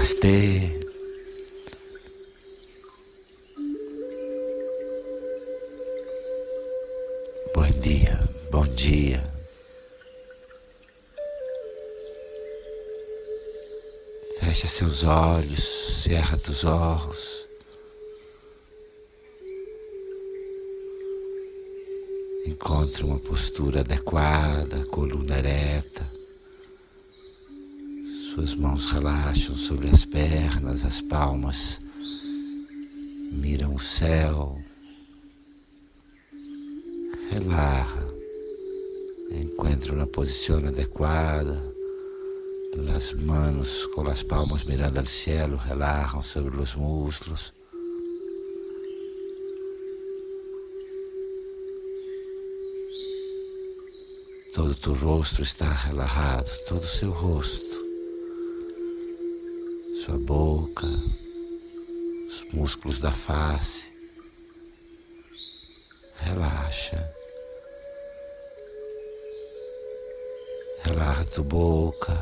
Namastê. Bom dia, bom dia. Fecha seus olhos, cerra dos olhos. Encontre uma postura adequada, coluna ereta. Suas mãos relaxam sobre as pernas, as palmas miram o céu. Relaxa. Encontre uma posição adequada. As manos com as palmas mirando ao céu relaxam sobre os muslos. Todo tu rosto está relaxado, todo o seu rosto sua boca, os músculos da face. Relaxa. Relaxa tua boca,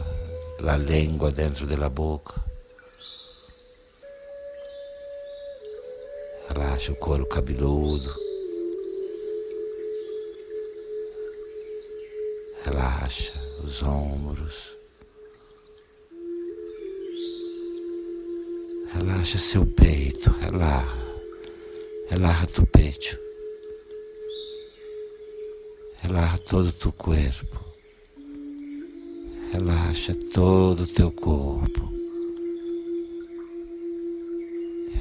a língua dentro da boca. Relaxa o couro cabeludo. Relaxa os ombros. Relaxa seu peito, relaxa. Relaxa tu peito. Relaxa todo o teu corpo. Relaxa todo teu corpo.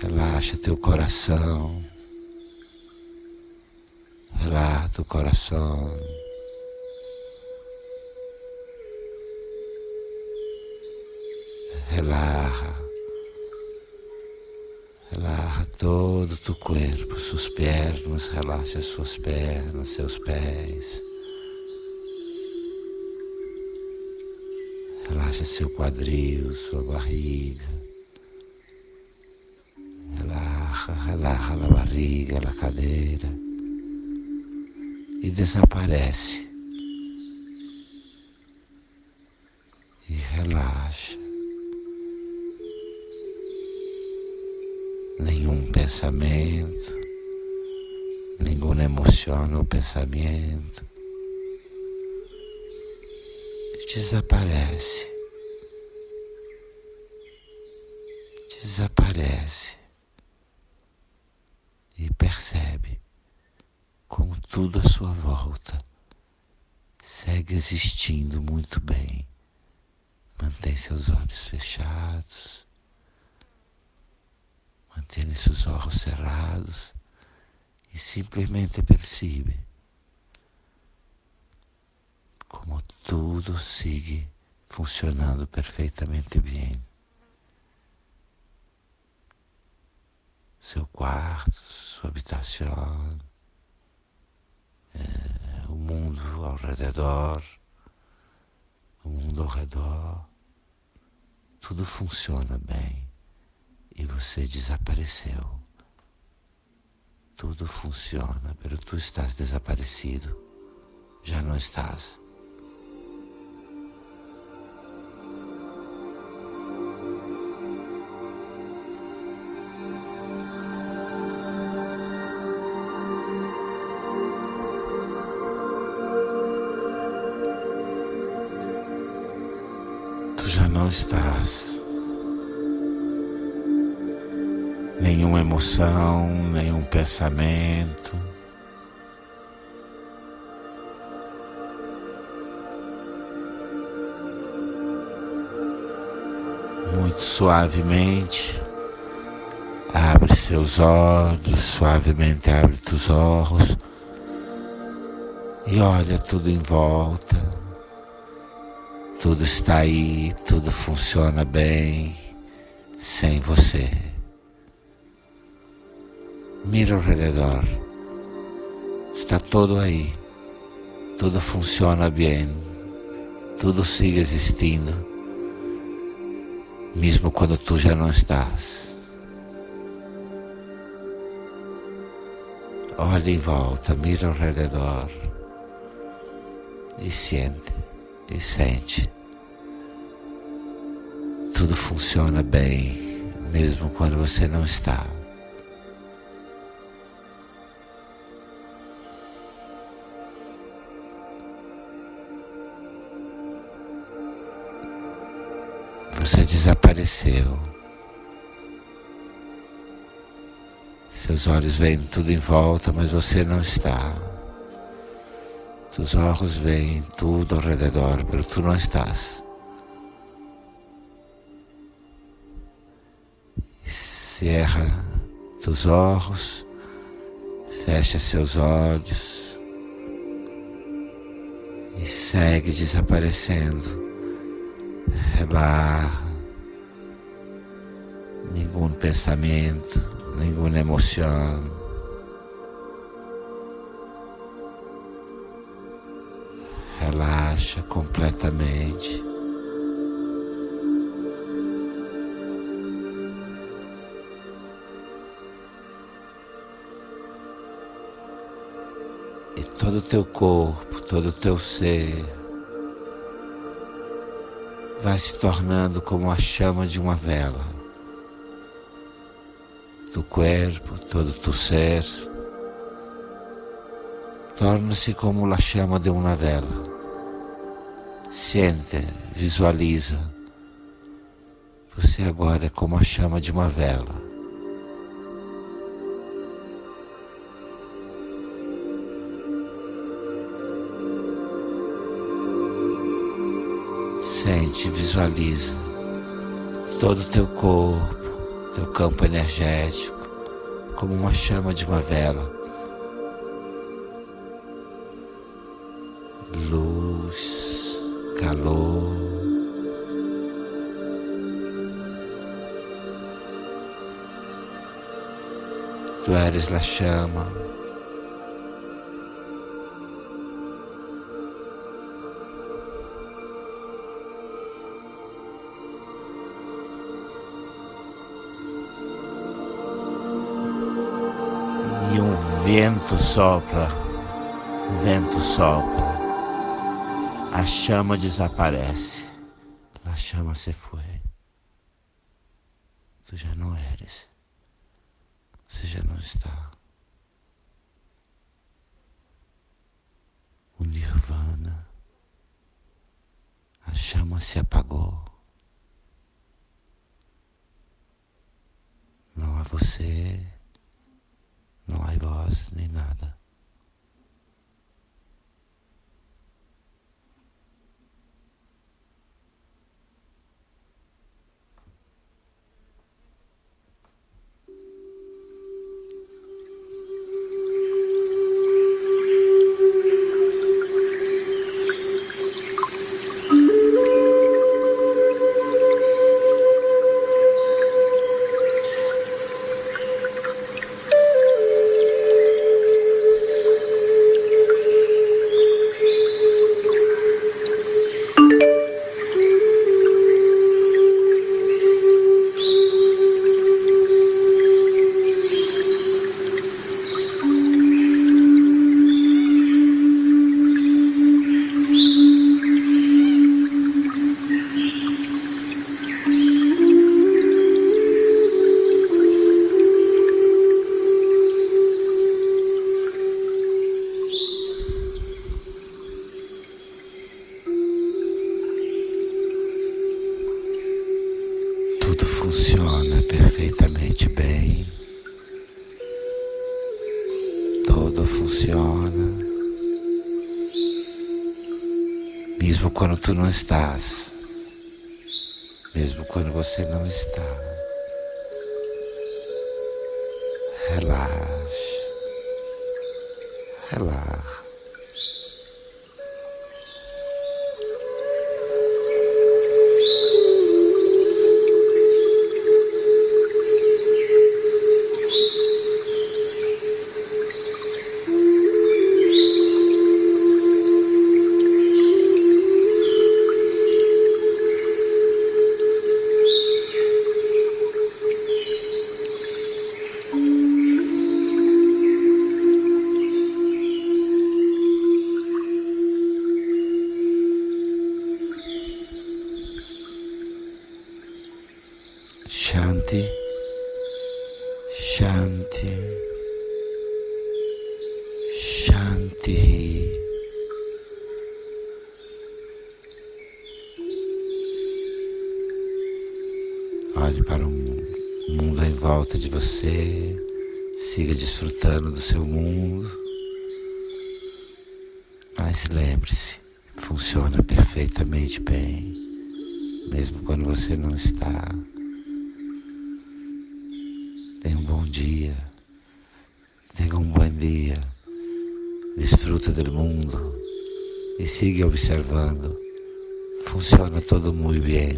Relaxa teu coração. Relaxa teu coração. Relaxa. Todo o teu corpo, suas pernas, relaxa suas pernas, seus pés. Relaxa seu quadril, sua barriga. Relaxa, relaxa a barriga, a cadeira. E desaparece. E relaxa. Nenhum pensamento, nenhuma emoção ou pensamento. Desaparece. Desaparece. E percebe como tudo à sua volta segue existindo muito bem. Mantém seus olhos fechados Mantenha seus olhos cerrados e simplesmente percebe como tudo sigue funcionando perfeitamente bem. Seu quarto, sua habitação, é, o mundo ao redor, o mundo ao redor, tudo funciona bem e você desapareceu. Tudo funciona, mas tu estás desaparecido. Já não estás. Tu já não estás. Nenhuma emoção, nenhum pensamento. Muito suavemente, abre seus olhos, suavemente abre teus olhos e olha tudo em volta. Tudo está aí, tudo funciona bem sem você. Mira ao redor. Está todo aí. Tudo funciona bem. Tudo sigue existindo. Mesmo quando tu já não estás. Olha em volta, mira ao redor. E sente, e sente. tudo funciona bem, mesmo quando você não está. Você desapareceu. Seus olhos veem tudo em volta, mas você não está. Seus olhos veem tudo ao redor, mas tu não estás. Cerra seus olhos, fecha seus olhos e segue desaparecendo. Relaxa, nenhum pensamento, nenhuma emoção. Relaxa completamente. E todo o teu corpo, todo o teu ser vai se tornando como a chama de uma vela. Tu corpo, todo tu ser, torna-se como a chama de uma vela. Sente, visualiza. Você agora é como a chama de uma vela. Sente, visualiza todo o teu corpo, teu campo energético, como uma chama de uma vela. Luz, calor. Tu eres a chama. Vento sopra, vento sopra, a chama desaparece, a chama se foi. Tu já não eres, você já não está. O nirvana, a chama se apagou. Não há você não há voz nem nada. Mesmo quando tu não estás. Mesmo quando você não está. Relaxa. Relaxa. Shanti, Shanti. Olhe para o mundo em volta de você, siga desfrutando do seu mundo. Mas lembre-se, funciona perfeitamente bem, mesmo quando você não está. Tenha um bom dia, tenha um bom dia, desfruta do mundo e siga observando. Funciona todo muito bem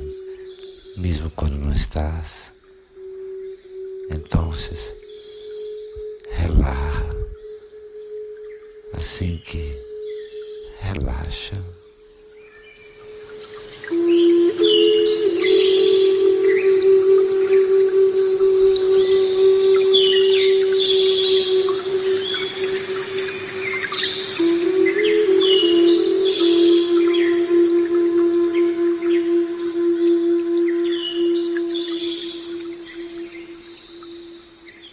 mesmo quando não estás. Então, relaxa. Assim que relaxa.